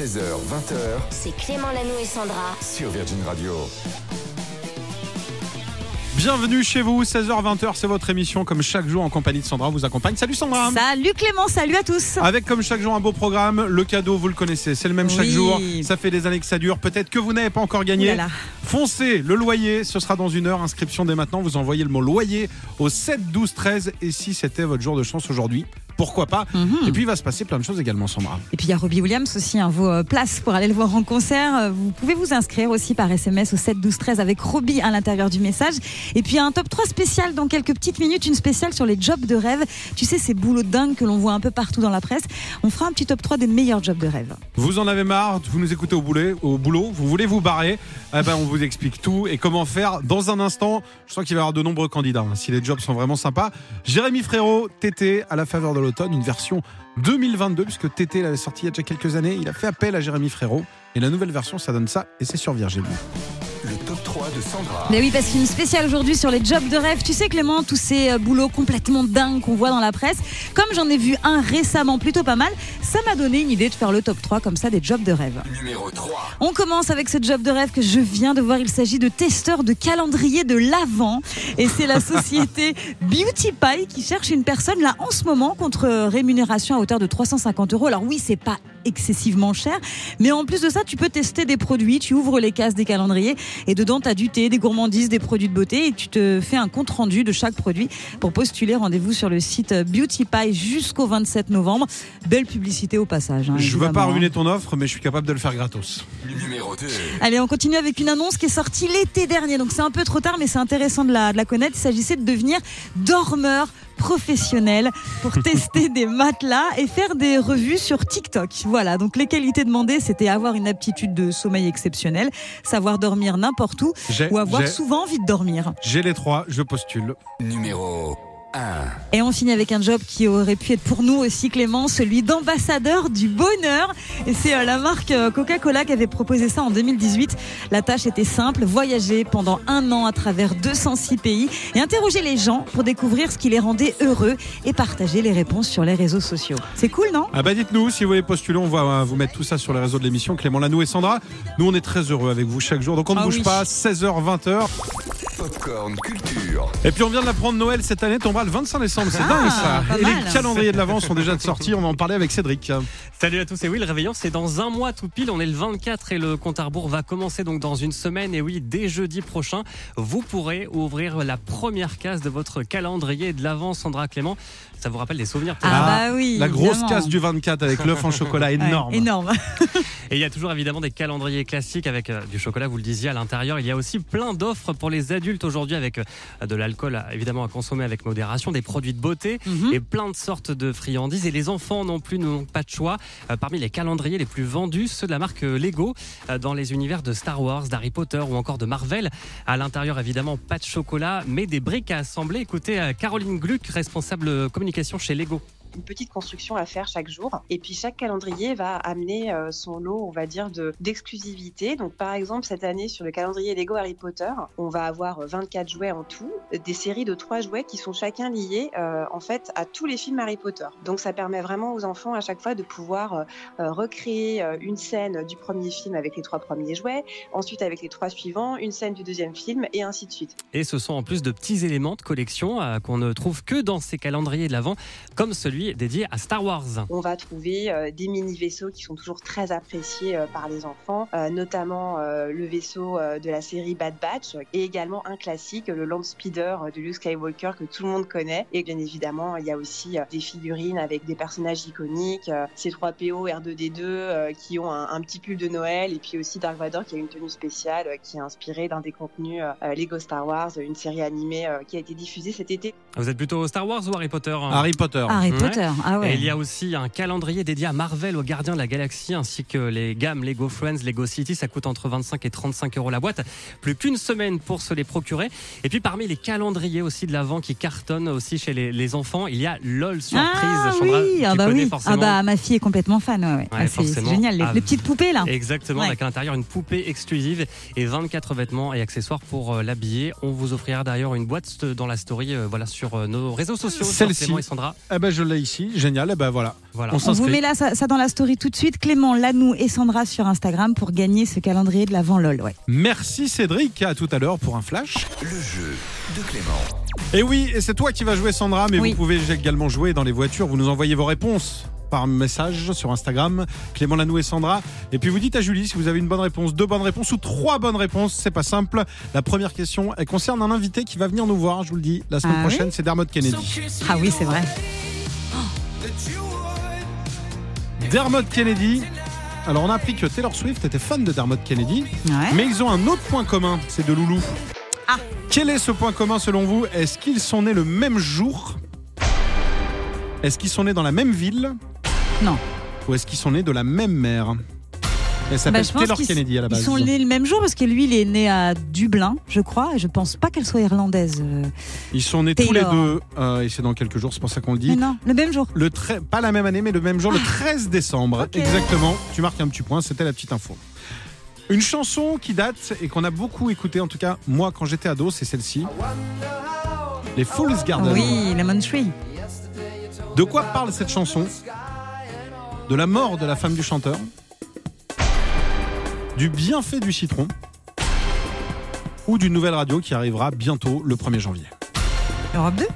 16h, 20h C'est Clément Lano et Sandra. sur Virgin Radio. Bienvenue chez vous, 16h-20h, c'est votre émission. Comme chaque jour, en compagnie de Sandra, vous accompagne. Salut Sandra Salut Clément, salut à tous. Avec comme chaque jour un beau programme, le cadeau, vous le connaissez, c'est le même chaque jour. Ça fait des années que ça dure. Peut-être que vous n'avez pas encore gagné. là là. Foncez, le loyer, ce sera dans une heure. Inscription dès maintenant. Vous envoyez le mot loyer au 7 12 13. Et si c'était votre jour de chance aujourd'hui, pourquoi pas Mhm. Et puis il va se passer plein de choses également, Sandra. Et puis il y a Robbie Williams aussi, hein, vos euh, places pour aller le voir en concert. Euh, Vous pouvez vous inscrire aussi par SMS au 7 12 13 avec Robbie à l'intérieur du message. Et puis un top 3 spécial dans quelques petites minutes, une spéciale sur les jobs de rêve. Tu sais, ces boulots dingues que l'on voit un peu partout dans la presse. On fera un petit top 3 des meilleurs jobs de rêve. Vous en avez marre, vous nous écoutez au boulot, au boulot vous voulez vous barrer, eh ben on vous explique tout et comment faire dans un instant. Je sens qu'il va y avoir de nombreux candidats, hein, si les jobs sont vraiment sympas. Jérémy Frérot, TT, à la faveur de une version 2022, puisque TT l'avait sorti il y a déjà quelques années. Il a fait appel à Jérémy Frérot. Et la nouvelle version, ça donne ça, et c'est sur Virgin. Le top 3 de Sandra. Mais oui, parce qu'une spéciale aujourd'hui sur les jobs de rêve. Tu sais, Clément, tous ces euh, boulots complètement dingues qu'on voit dans la presse. Comme j'en ai vu un récemment plutôt pas mal, ça m'a donné une idée de faire le top 3 comme ça des jobs de rêve. Numéro 3. On commence avec ce job de rêve que je viens de voir. Il s'agit de testeur de calendrier de l'Avent. Et c'est la société Beauty Pie qui cherche une personne là en ce moment contre rémunération à hauteur de 350 euros. Alors oui, c'est pas excessivement cher, mais en plus de ça, tu peux tester des produits. Tu ouvres les cases des calendriers et dedans, tu as du thé, des gourmandises, des produits de beauté et tu te fais un compte rendu de chaque produit pour postuler. Rendez-vous sur le site Beauty Pie jusqu'au 27 novembre. Belle publicité au passage. hein, Je veux pas hein. ruiner ton offre, mais je suis capable de le faire gratos. Numéro 2. Allez, on continue avec une annonce qui est sortie l'été dernier. Donc c'est un peu trop tard, mais c'est intéressant de la, de la connaître. Il s'agissait de devenir dormeur professionnel pour tester des matelas et faire des revues sur TikTok. Voilà, donc les qualités demandées, c'était avoir une aptitude de sommeil exceptionnelle, savoir dormir n'importe où ou avoir souvent envie de dormir. j'ai les trois, je postule. Numéro 1. Et on finit avec un job qui aurait pu être pour nous aussi, Clément, celui d'ambassadeur du bonheur. Et c'est euh, la marque euh, Coca-Cola qui avait proposé ça en 2018. La tâche était simple, voyager pendant un an à travers 206 pays et interroger les gens pour découvrir ce qui les rendait heureux et partager les réponses sur les réseaux sociaux. C'est cool, non? Ah bah dites-nous si vous voulez postuler, on va euh, vous mettre tout ça sur les réseaux de l'émission. Clément Lanou et Sandra, nous on est très heureux avec vous chaque jour, donc on ne Ah bouge oui. pas, 16h, 20h. Popcorn Culture. Et puis on vient de l'apprendre, Noël cette année tombera le 25 décembre, c'est Ah, dingue ça. Et mal. les calendriers de l'avant sont déjà de sortie, on va en parler avec Cédric. Salut à tous et oui le réveillon c'est dans un mois tout pile on est le 24 et le compte à rebours va commencer donc dans une semaine et oui dès jeudi prochain vous pourrez ouvrir la première case de votre calendrier de l'avant Sandra Clément ça vous rappelle des souvenirs peut-être Ah, bah oui. La grosse évidemment. casse du 24 avec l'œuf en chocolat Ouais, énorme. énorme. et il y a toujours évidemment des calendriers classiques avec euh, du chocolat vous le disiez à l'intérieur il y a aussi plein d'offres pour les adultes aujourd'hui avec euh, de l'alcool à- évidemment à consommer avec modération des produits de beauté Mhm. et plein de sortes de friandises. Et les enfants non plus n'ont pas de choix. Euh, parmi les calendriers les plus vendus, ceux de la marque euh, Lego, euh, dans les univers de Star Wars, d'Harry Potter ou encore de Marvel. À l'intérieur, évidemment, pas de chocolat, mais des briques à assembler. Écoutez, euh, Caroline Gluck, responsable euh, communication chez Lego. Une petite construction à faire chaque jour. Et puis chaque calendrier va amener euh, son lot, on va dire, de d'exclusivité. Donc par exemple, cette année, sur le calendrier Lego Harry Potter, on va avoir euh, 24 jouets en tout, euh, des séries de trois jouets qui sont chacun liés euh, en fait à tous les films Harry Potter. Donc ça permet vraiment aux enfants à chaque fois de pouvoir euh, euh, recréer euh, une scène du premier film avec les trois premiers jouets, ensuite avec les trois suivants, une scène du deuxième film et ainsi de suite. Et ce sont en plus de petits éléments de collection euh, qu'on ne trouve que dans ces calendriers de l'Avent, comme celui dédié à Star Wars. On va trouver euh, des mini vaisseaux qui sont toujours très appréciés euh, par les enfants, euh, notamment euh, le vaisseau euh, de la série Bad Batch et également un classique, le Land Speeder euh, de Luke Skywalker que tout le monde connaît. Et bien évidemment, il y a aussi euh, des figurines avec des personnages iconiques, euh, C3PO, R2D2 euh, qui ont un, un petit pull de Noël et puis aussi Dark Vador qui a une tenue spéciale euh, qui est inspirée d'un des contenus euh, Lego Star Wars, une série animée euh, qui a été diffusée cet été. Vous êtes plutôt Star Wars ou Harry Potter hein? Harry Potter. Harry. Potter. Ah ouais. Et il y a aussi un calendrier dédié à Marvel, aux gardiens de la galaxie, ainsi que les gammes Lego Friends, Lego City. Ça coûte entre 25 et 35 euros la boîte. Plus qu'une semaine pour se les procurer. Et puis parmi les calendriers aussi de l'avant qui cartonnent aussi chez les, les enfants, il y a LOL Surprise. Ah Chandra, oui, tu ah bah oui. forcément. Ah bah ma fille est complètement fan. Ouais, ouais. Ah, c'est- génial, les, Ah, les petites poupées là. Exactement, Ouais. avec à l'intérieur une poupée exclusive et 24 vêtements et accessoires pour euh, l'habiller. On vous offrira d'ailleurs une boîte dans la story, euh, voilà, sur euh, nos réseaux sociaux. Celle-ci. Et Sandra. Eh ben je l'ai ici. Génial. Et ben voilà. Voilà. On On vous met là, ça, ça dans la story tout de suite. Clément, Lanou et Sandra sur Instagram pour gagner ce calendrier de l'avant LOL. Ouais. Merci Cédric. À tout à l'heure pour un flash. Le jeu de Clément. Et oui, et c'est toi qui vas jouer Sandra, mais Oui. vous pouvez également jouer dans les voitures. Vous nous envoyez vos réponses par message sur Instagram, Clément Lanou et Sandra. Et puis vous dites à Julie si vous avez une bonne réponse, deux bonnes réponses ou trois bonnes réponses. C'est pas simple. La première question, elle concerne un invité qui va venir nous voir, je vous le dis, la semaine Ah oui prochaine, c'est Dermot Kennedy. Ah oui, c'est vrai. Dermot Kennedy. Alors on a appris que Taylor Swift était fan de Dermot Kennedy, Ouais. mais ils ont un autre point commun, c'est de Loulou. Ah. Quel est ce point commun selon vous? Est-ce qu'ils sont nés le même jour? Est-ce qu'ils sont nés dans la même ville? Non. Ou est-ce qu'ils sont nés de la même mère? Elle s'appelle Bah, Taylor Kennedy à la Ils base. sont nés le même jour parce que lui, il est né à Dublin, je crois, et je pense pas qu'elle soit irlandaise. euh. Ils sont nés tous les deux, euh, et c'est dans quelques jours, c'est pour ça qu'on le dit. Mais non, le même jour. Le tre- pas la même année, mais le même jour, le 13 décembre. Ok. Exactement. Tu marques un petit point, c'était la petite info. Une chanson qui date et qu'on a beaucoup écouté, en tout cas moi quand j'étais ado, c'est celle-ci. Les Fool's Garden. Oui, Lemon Tree. De quoi parle cette chanson? De la mort de la femme du chanteur Du bienfait du citron Ou d'une nouvelle radio qui arrivera bientôt le 1er janvier Europe 2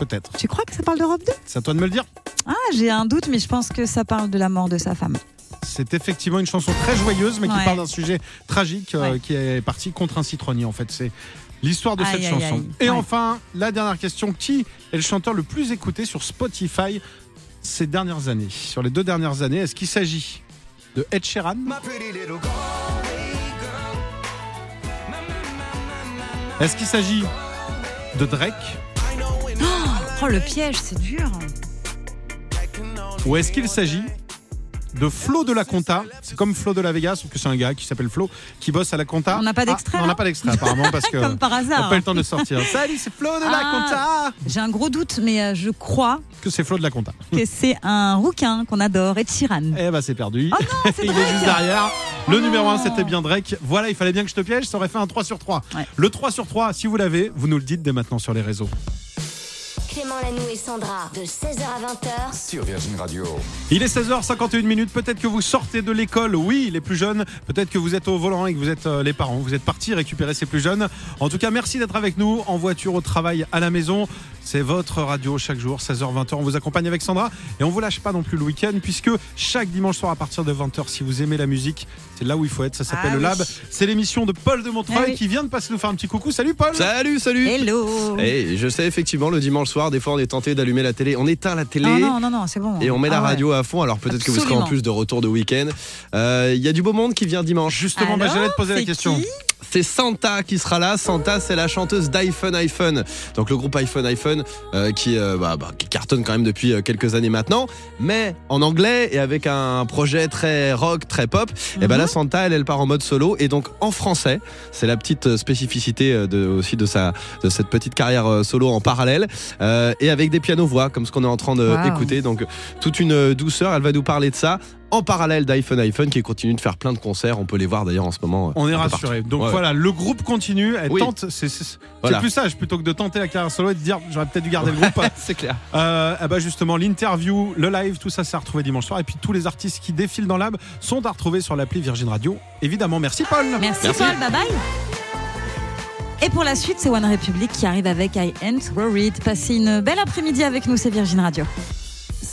Peut-être. Tu crois que ça parle d'Europe 2 C'est à toi de me le dire. Ah, j'ai un doute, mais je pense que ça parle de la mort de sa femme. C'est effectivement une chanson très joyeuse, mais qui Ouais. parle d'un sujet tragique euh, Ouais. qui est parti contre un citronnier. En fait, c'est l'histoire de Aïe, cette aïe, chanson. aïe. Et Ouais. enfin, la dernière question qui est le chanteur le plus écouté sur Spotify ces dernières années? Sur les deux dernières années, est-ce qu'il s'agit de Ed Sheeran? Est-ce qu'il s'agit de Drake Oh, le piège, c'est dur. Ou est-ce qu'il s'agit de Flo de la Conta C'est comme Flo de la Vega, sauf que c'est un gars qui s'appelle Flo, qui bosse à la Conta. On n'a pas Ah, d'extrait, On n'a pas d'extrait apparemment parce que Comme par on hasard. n'a pas eu le temps de sortir. Salut, c'est Flo de la Ah. Conta J'ai un gros doute, mais euh, je crois Que c'est Flo de la Conta. que c'est un rouquin qu'on adore, Ed Sheeran. Eh bah c'est perdu. Oh non, c'est Il est juste derrière. Le Oh numéro non. 1 c'était bien Drake. Voilà, il fallait bien que je te piège, ça aurait fait un 3 sur 3. Ouais. Le 3 sur 3, si vous l'avez, vous nous le dites dès maintenant sur les réseaux. Clément Lanou et Sandra, de 16h à 20h, Sur Virgin Radio. Il est 16h51 minutes. Peut-être que vous sortez de l'école, oui, les plus jeunes. Peut-être que vous êtes au volant et que vous êtes euh, les parents. Vous êtes partis récupérer ces plus jeunes. En tout cas, merci d'être avec nous en voiture, au travail, à la maison. C'est votre radio chaque jour, 16h-20h. On vous accompagne avec Sandra et on vous lâche pas non plus le week-end puisque chaque dimanche soir à partir de 20h, si vous aimez la musique, c'est là où il faut être. Ça s'appelle Ah le oui. Lab. C'est l'émission de Paul de Montreuil Ah oui. qui vient de passer nous faire un petit coucou. Salut Paul. Salut, salut Hello Et je sais effectivement le dimanche soir, des fois on est tenté d'allumer la télé, on éteint la télé. Non, non, non, non, c'est bon. Et on met la Ah ouais. radio à fond, alors peut-être que vous serez en plus de retour de week-end. Euh, Il y a du beau monde qui vient dimanche. Justement, bah, j'allais te poser la question. C'est Santa qui sera là. Santa, c'est la chanteuse d'iPhone iPhone. Donc le groupe iPhone iPhone euh, qui, euh, bah, bah, qui cartonne quand même depuis euh, quelques années maintenant, mais en anglais et avec un projet très rock, très pop. Et ben là, Santa, elle, elle part en mode solo et donc en français. C'est la petite spécificité de, aussi de sa de cette petite carrière solo en parallèle euh, et avec des pianos voix comme ce qu'on est en train Wow. d'écouter. Donc toute une douceur. Elle va nous parler de ça. En parallèle d'iPhone iPhone qui continue de faire plein de concerts, on peut les voir d'ailleurs en ce moment. euh, On est rassuré. Donc Ouais. voilà, le groupe continue. Elle Oui. tente. C'est Voilà. plus sage plutôt que de tenter la carrière solo et de dire j'aurais peut-être dû garder le groupe. C'est clair. Euh, eh ben justement, l'interview, le live, tout ça, c'est à retrouver dimanche soir. Et puis tous les artistes qui défilent dans l'ab sont à retrouver sur l'appli Virgin Radio. Évidemment, merci Paul. Merci, Merci. Paul, bye bye. Et pour la suite, c'est One Republic qui arrive avec I Ain't Worried. Passez une belle après-midi avec nous, c'est Virgin Radio.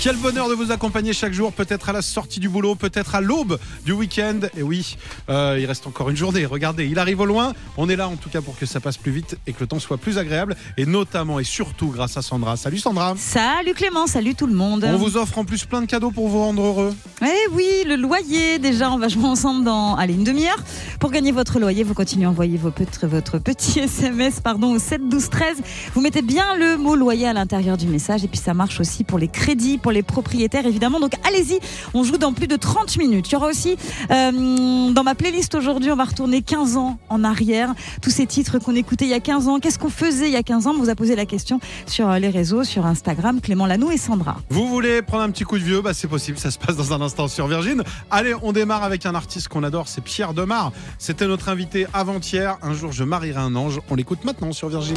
Quel bonheur de vous accompagner chaque jour, peut-être à la sortie du boulot, peut-être à l'aube du week-end. Et oui, euh, il reste encore une journée. Regardez, il arrive au loin. On est là en tout cas pour que ça passe plus vite et que le temps soit plus agréable. Et notamment et surtout grâce à Sandra. Salut Sandra. Salut Clément, salut tout le monde. On vous offre en plus plein de cadeaux pour vous rendre heureux. Eh oui, le loyer, déjà, on va jouer ensemble dans allez, une demi-heure. Pour gagner votre loyer, vous continuez à envoyer vos votre petit SMS pardon, au 7 12 13. Vous mettez bien le mot loyer à l'intérieur du message et puis ça marche aussi pour les crédits pour les propriétaires évidemment. Donc allez-y, on joue dans plus de 30 minutes. Il y aura aussi euh, dans ma playlist aujourd'hui, on va retourner 15 ans en arrière. Tous ces titres qu'on écoutait il y a 15 ans. Qu'est-ce qu'on faisait il y a 15 ans? On vous a posé la question sur les réseaux, sur Instagram, Clément Lano et Sandra. Vous voulez prendre un petit coup de vieux? Bah c'est possible, ça se passe dans un instant sur Virgin. Allez, on démarre avec un artiste qu'on adore, c'est Pierre Demar. C'était notre invité avant-hier. Un jour je marierai un ange. On l'écoute maintenant sur Virgin.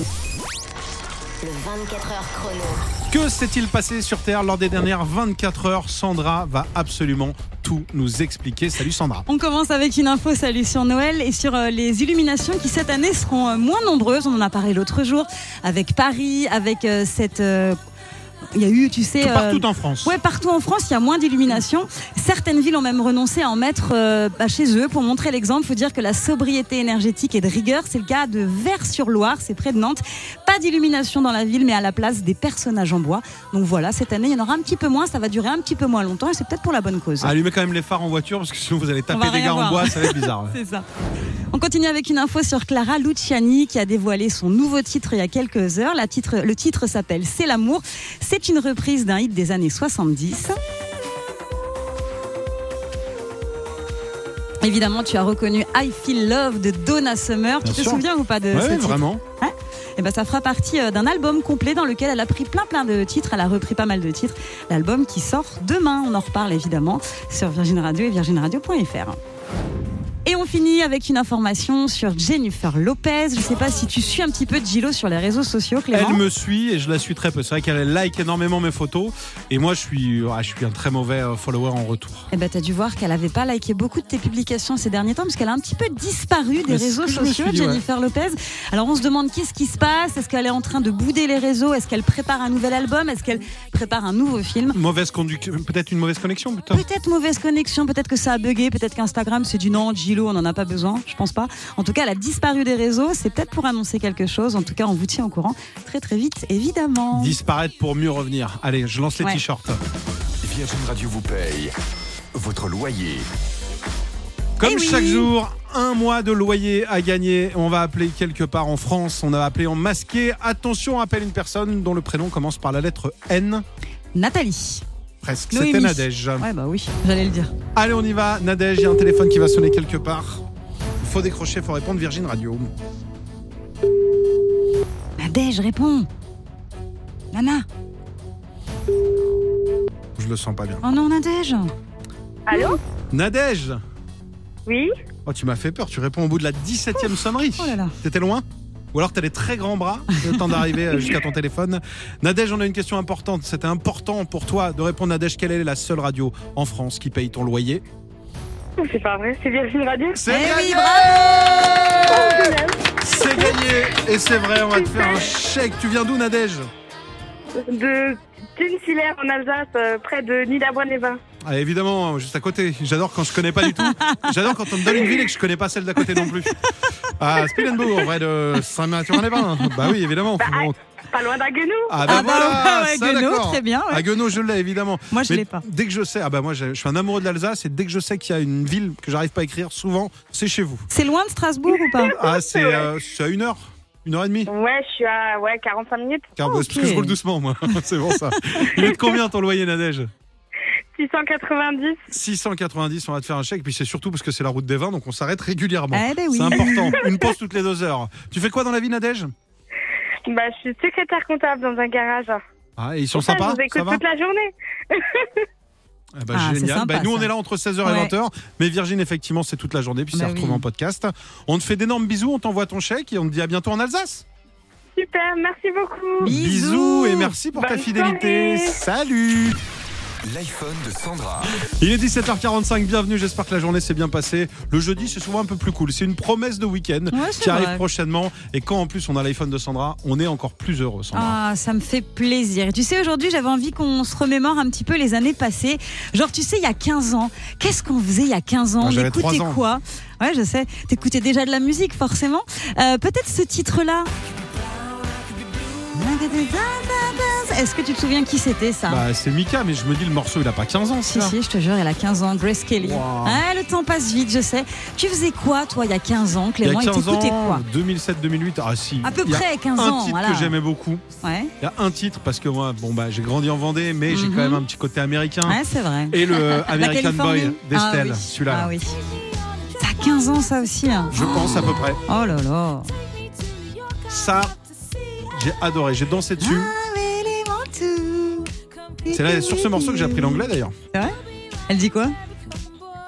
Le 24 heures chrono. Que s'est-il passé sur Terre lors des dernières 24 heures? Sandra va absolument tout nous expliquer. Salut Sandra. On commence avec une info, salut sur Noël et sur euh, les illuminations qui cette année seront euh, moins nombreuses. On en a parlé l'autre jour avec Paris, avec euh, cette... il y a eu, tu sais... Tout euh, partout en France. Ouais, partout en France, il y a moins d'illumination. Certaines villes ont même renoncé à en mettre euh, bah, chez eux. Pour montrer l'exemple, il faut dire que la sobriété énergétique et de rigueur, c'est le cas de Vers-sur-Loire, c'est près de Nantes. Pas d'illumination dans la ville, mais à la place des personnages en bois. Donc voilà, cette année, il y en aura un petit peu moins, ça va durer un petit peu moins longtemps et c'est peut-être pour la bonne cause. Allumez quand même les phares en voiture parce que sinon vous allez taper des gars en bois, ça va être bizarre. C'est ça. On continue avec une info sur Clara Luciani qui a dévoilé son nouveau titre il y a quelques heures. La titre, le titre s'appelle C'est l'amour. C'est une reprise d'un hit des années 70. Évidemment, tu as reconnu I Feel Love de Donna Summer. Bien tu te sûr. souviens ou pas de Ouais, ce titre vraiment. et ben, ça fera partie euh, d'un album complet dans lequel elle a pris plein plein de titres. Elle a repris pas mal de titres. L'album qui sort demain. On en reparle évidemment sur Virgin Radio et virginradio.fr. Et on finit avec une information sur Jennifer Lopez. Je ne sais pas si tu suis un petit peu Gilo sur les réseaux sociaux, Clément. Elle me suit et je la suis très peu. C'est vrai qu'elle like énormément mes photos et moi je suis, ouais, je suis un très mauvais euh, follower en retour. Eh ben, t'as dû voir qu'elle avait pas liké beaucoup de tes publications ces derniers temps parce qu'elle a un petit peu disparu des Mais réseaux sociaux, ouais. Jennifer Lopez. Alors on se demande qu'est-ce qui se passe? Est-ce qu'elle est en train de bouder les réseaux? Est-ce qu'elle prépare un nouvel album? Est-ce qu'elle prépare un nouveau film? Mauvaise conduite, peut-être une mauvaise connexion. Peut-être mauvaise connexion, peut-être que ça a bugué, peut-être qu'Instagram c'est du non, On n'en a pas besoin, je pense pas. En tout cas, elle a disparu des réseaux, c'est peut-être pour annoncer quelque chose. En tout cas, on vous tient au courant très très vite, évidemment. Disparaître pour mieux revenir. Allez, je lance les Ouais. t-shirts. Virgin Radio vous paye votre loyer. Comme Eh oui. chaque jour, un mois de loyer à gagner. On va appeler quelque part en France. On a appelé en masqué. Attention, on appelle une personne dont le prénom commence par la lettre N. Nathalie. Presque. Noémie. C'était Nadège. Ouais, bah oui, j'allais le dire. Allez, on y va. Nadège, il y a un téléphone qui va sonner quelque part. Il faut décrocher, il faut répondre Virgin Radio. Nadège, réponds. Nana. Je le sens pas bien. Oh non, Nadège. Allô? Nadège? Oui Oh, tu m'as fait peur. Tu réponds au bout de la 17e sonnerie. Oh là là. T'étais loin? Ou alors t'as des très grands bras, le temps d'arriver euh, jusqu'à ton téléphone. Nadège, on a une question importante. C'était important pour toi de répondre, Nadège, quelle est la seule radio en France qui paye ton loyer? C'est pas vrai, c'est Virgin Radio C'est Eh oui, gagné Oh, génial. C'est gagné Et c'est vrai, on va te faire un chèque. Tu viens d'où, Nadège? De Tunsillaire en Alsace, euh, près de Niederbronn-les-Bains. Ah, Évidemment, juste à côté. J'adore quand je connais pas du tout. J'adore quand on me donne une ville et que je connais pas celle d'à côté non plus. Ah, Spilenbourg, vrai de Saint-Mathurin-les-Bains. Bah oui, évidemment. Bon. Pas loin d'Aguenou Ah bah Ah bah voilà, ouais, ça, Guenot, très bien, ouais. À je l'ai évidemment. Moi, je l'ai pas. Dès que je sais, ah bah moi je suis un amoureux de l'Alsace et dès que je sais qu'il y a une ville que j'arrive pas à écrire souvent, c'est chez vous. C'est loin de Strasbourg ou pas? Ah c'est euh, à une heure, une heure et demie. Ouais, je suis à ouais, 45 minutes. Car Ah, parce que je roule doucement moi, c'est bon ça. Il est de combien ton loyer Nadège? 690. 690, on va te faire un chèque. Puis c'est surtout parce que c'est la route des vins, donc on s'arrête régulièrement. Eh ben oui. C'est important. Une pause toutes les deux heures. Tu fais quoi dans la vie Nadège? Bah, je suis secrétaire comptable dans un garage. Ah, et ils sont ça, sympas? je vous Ça écoute va? toute la journée. Eh ben, Ah, génial. sympa, Bah, nous, on est là entre 16h Ouais. et 20h. Mais Virgin, effectivement, c'est toute la journée. Puis Bah ça se retrouve oui. en podcast. On te fait d'énormes bisous. On t'envoie ton chèque et on te dit à bientôt en Alsace. Super, merci beaucoup. Bisous. et merci pour ta fidélité. soirée. Salut. L'iPhone de Sandra. Il est 17h45. Bienvenue. J'espère que la journée s'est bien passée. Le jeudi, c'est souvent un peu plus cool. C'est une promesse de week-end Ouais, qui arrive vrai. prochainement. Et quand en plus on a l'iPhone de Sandra, on est encore plus heureux, Sandra. Ah, ça me fait plaisir. Et tu sais, aujourd'hui, j'avais envie qu'on se remémore un petit peu les années passées. Genre, tu sais, il y a 15 ans, qu'est-ce qu'on faisait il y a 15 ans? Ah, On j'avais écoutait 3 ans. quoi? Ouais, je sais. T'écoutais déjà de la musique, forcément. Euh, Peut-être ce titre-là. Est-ce que tu te souviens qui c'était ça Bah, c'est Mika, mais je me dis, le morceau, il a pas 15 ans, Si, si, je te jure, elle a 15 ans, Grace Kelly. Wow. Ah, le temps passe vite, je sais. Tu faisais quoi, toi, il y a 15 ans, Il y a Clément Et 15 t'écoutais ans, quoi 2007-2008, ah si. À peu Il près 15 un ans. titre voilà. que j'aimais beaucoup. Ouais, Il y a un titre parce que moi, bon bah, j'ai grandi en Vendée, mais j'ai Mhm. quand même un petit côté américain. ouais c'est vrai. Et le La American Boy d'Estelle, ah, oui. celui-là. Ah oui. Ça a 15 ans, ça aussi. hein. Je pense à peu près. Oh là là. Ça, j'ai adoré. J'ai dansé dessus. C'est là sur ce morceau que j'ai appris l'anglais d'ailleurs. Elle dit quoi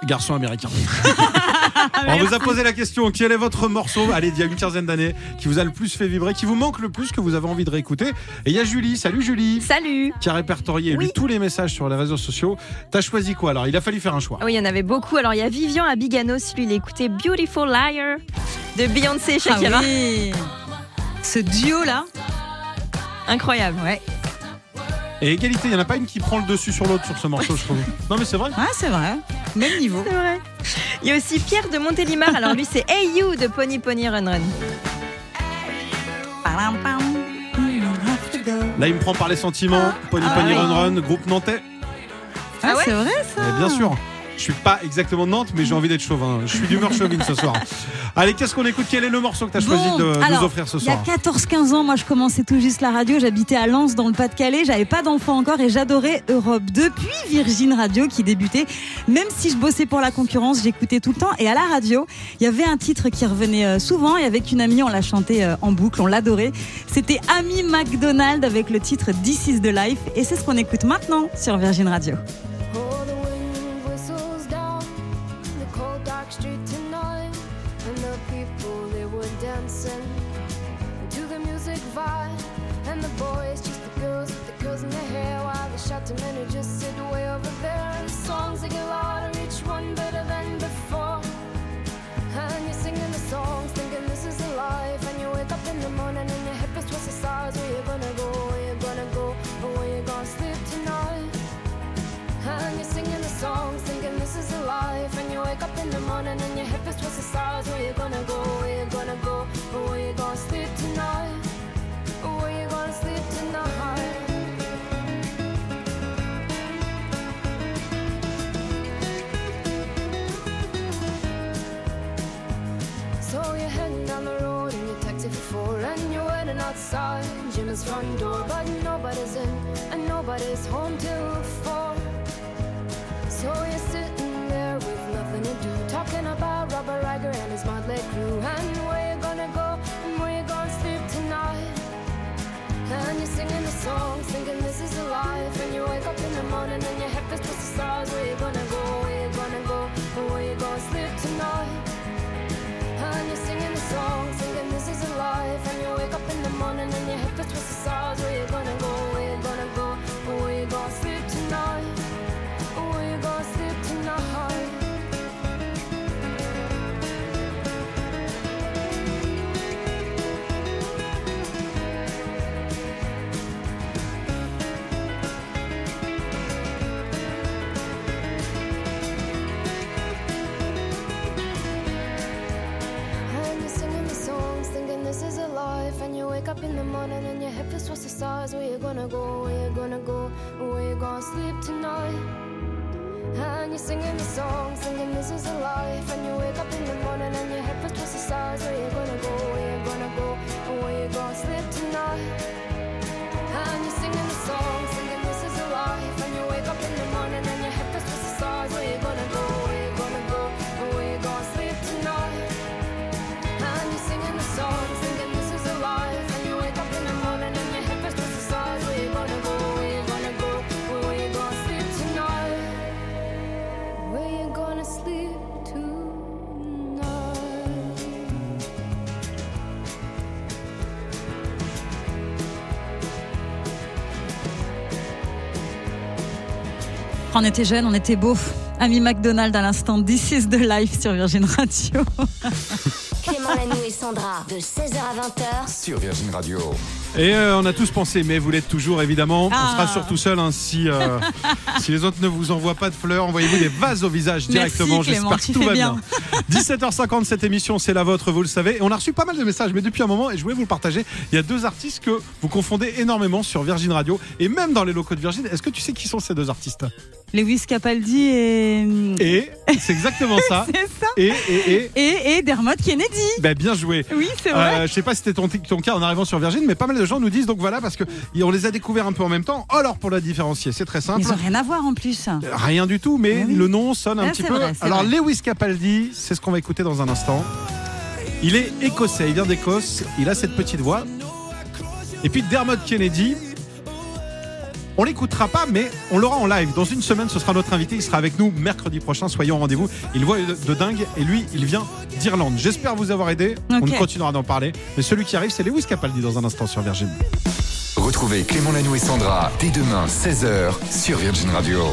Garçon américain. On vous a posé la question quel est votre morceau, allez, d'il y a une quinzaine d'années, qui vous a le plus fait vibrer, qui vous manque le plus, que vous avez envie de réécouter Et il y a Julie, salut Julie, Salut qui a répertorié lu tous les messages sur les réseaux sociaux. T'as choisi quoi alors Il a fallu faire un choix. Oui, il y en avait beaucoup. Alors, il y a Vivian à Biganos, lui, il écoutait Beautiful Liar de Beyoncé Shakira. Ah oui. Ce duo-là, Incroyable. ouais. Et égalité, il n'y en a pas une qui prend le dessus sur l'autre sur ce morceau, je trouve. Non mais c'est vrai. Ouais, c'est vrai. Même niveau. C'est vrai. Il y a aussi Pierre de Montélimar. Alors, lui, c'est Hey You de Pony Pony Run Run. Là, il me prend par les sentiments. Pony Ah Pony oui. Run Run, groupe nantais. Ah, Ah ouais c'est vrai ça. Bien sûr. Je suis pas exactement de Nantes, mais j'ai envie d'être chauvin. Je suis d'humeur chauvine ce soir. Allez, qu'est-ce qu'on écoute? Quel est le morceau que tu as choisi de nous offrir ce Il y a soir? 14-15 ans, moi je commençais tout juste la radio, j'habitais à Lens dans le Pas-de-Calais, j'avais pas d'enfant encore et j'adorais Europe 2 puis Virgin Radio qui débutait. Même si je bossais pour la concurrence, j'écoutais tout le temps et à la radio, il y avait un titre qui revenait euh, souvent et avec une amie on l'a chanté euh, en boucle, on l'adorait. C'était Amy McDonald avec le titre This is the Life et c'est ce qu'on écoute maintenant sur Virgin Radio. Up in the morning and your hip is twisted sides. Where you gonna go? Where you gonna go? Or where you gonna sleep tonight? Where you gonna sleep tonight? So you're heading down the road in your taxi for four And you're waiting outside Jimmy's front door But nobody's in and nobody's home till four So you're sitting do Talking about Robert Riger and his motley crew And where you gonna go and where you gonna sleep tonight and you're singing the songs, thinking this is a life. And you wake up in the morning and your head is twisted stars. Where you gonna go? Where you gonna go? Or where you gonna sleep tonight? And you're singing the songs, thinking this is a life. And you wake up in the morning and your hip is twisted stars. Where you gonna go? Where you gonna go? Or where you gonna sleep tonight? Stars. Where you gonna go? Where you gonna go? Where you gonna sleep tonight? And you're singing the songs, thinking this is a life. And you wake up in the morning and your hip is twisted stars. Where you gonna go? Where you gonna go? Where you gonna sleep On était jeunes, on était beaux. Ami McDonald à l'instant, This is the Life sur Virgin Radio. Clément Lanoux et Sandra. De 16h à 20h. Sur Virgin Radio. Et euh, on a tous pensé, mais vous l'êtes toujours évidemment. Ah. On sera surtout seul hein, si, euh, si les autres ne vous envoient pas de fleurs. Envoyez-vous des vases au visage directement. J'espère que tout va bien. bien. 17h50, cette émission, c'est la vôtre, vous le savez. Et on a reçu pas mal de messages, mais depuis un moment, et je voulais vous le partager. Il y a deux artistes que vous confondez énormément sur Virgin Radio et même dans les locaux de Virgin. Est-ce que tu sais qui sont ces deux artistes? Lewis Capaldi et. Et c'est exactement ça. C'est ça. Et, et, et. Et, et Dermot Kennedy. Ben, bien joué. Oui, c'est vrai. Euh, je sais pas si c'était ton, ton cas en arrivant sur Virgin, mais pas mal de gens nous disent donc voilà parce que on les a découverts un peu en même temps. Alors pour la différencier, c'est très simple. Ils ont rien à voir en plus. Rien du tout, mais Ah oui. le nom sonne un Ah, petit peu. vrai, Alors vrai. Lewis Capaldi, c'est ce qu'on va écouter dans un instant. Il est écossais, il vient d'Écosse, il a cette petite voix. Et puis Dermot Kennedy, on l'écoutera pas, mais on l'aura en live. Dans une semaine, ce sera notre invité. Il sera avec nous mercredi prochain. Soyez au rendez-vous. Il voit de, dingue et lui, il vient d'Irlande. J'espère vous avoir aidé. On continuera d'en parler. Mais celui qui arrive, c'est Lewis Capaldi dans un instant sur Virgin. Retrouvez Clément Lanoux et Sandra dès demain 16h sur Virgin Radio.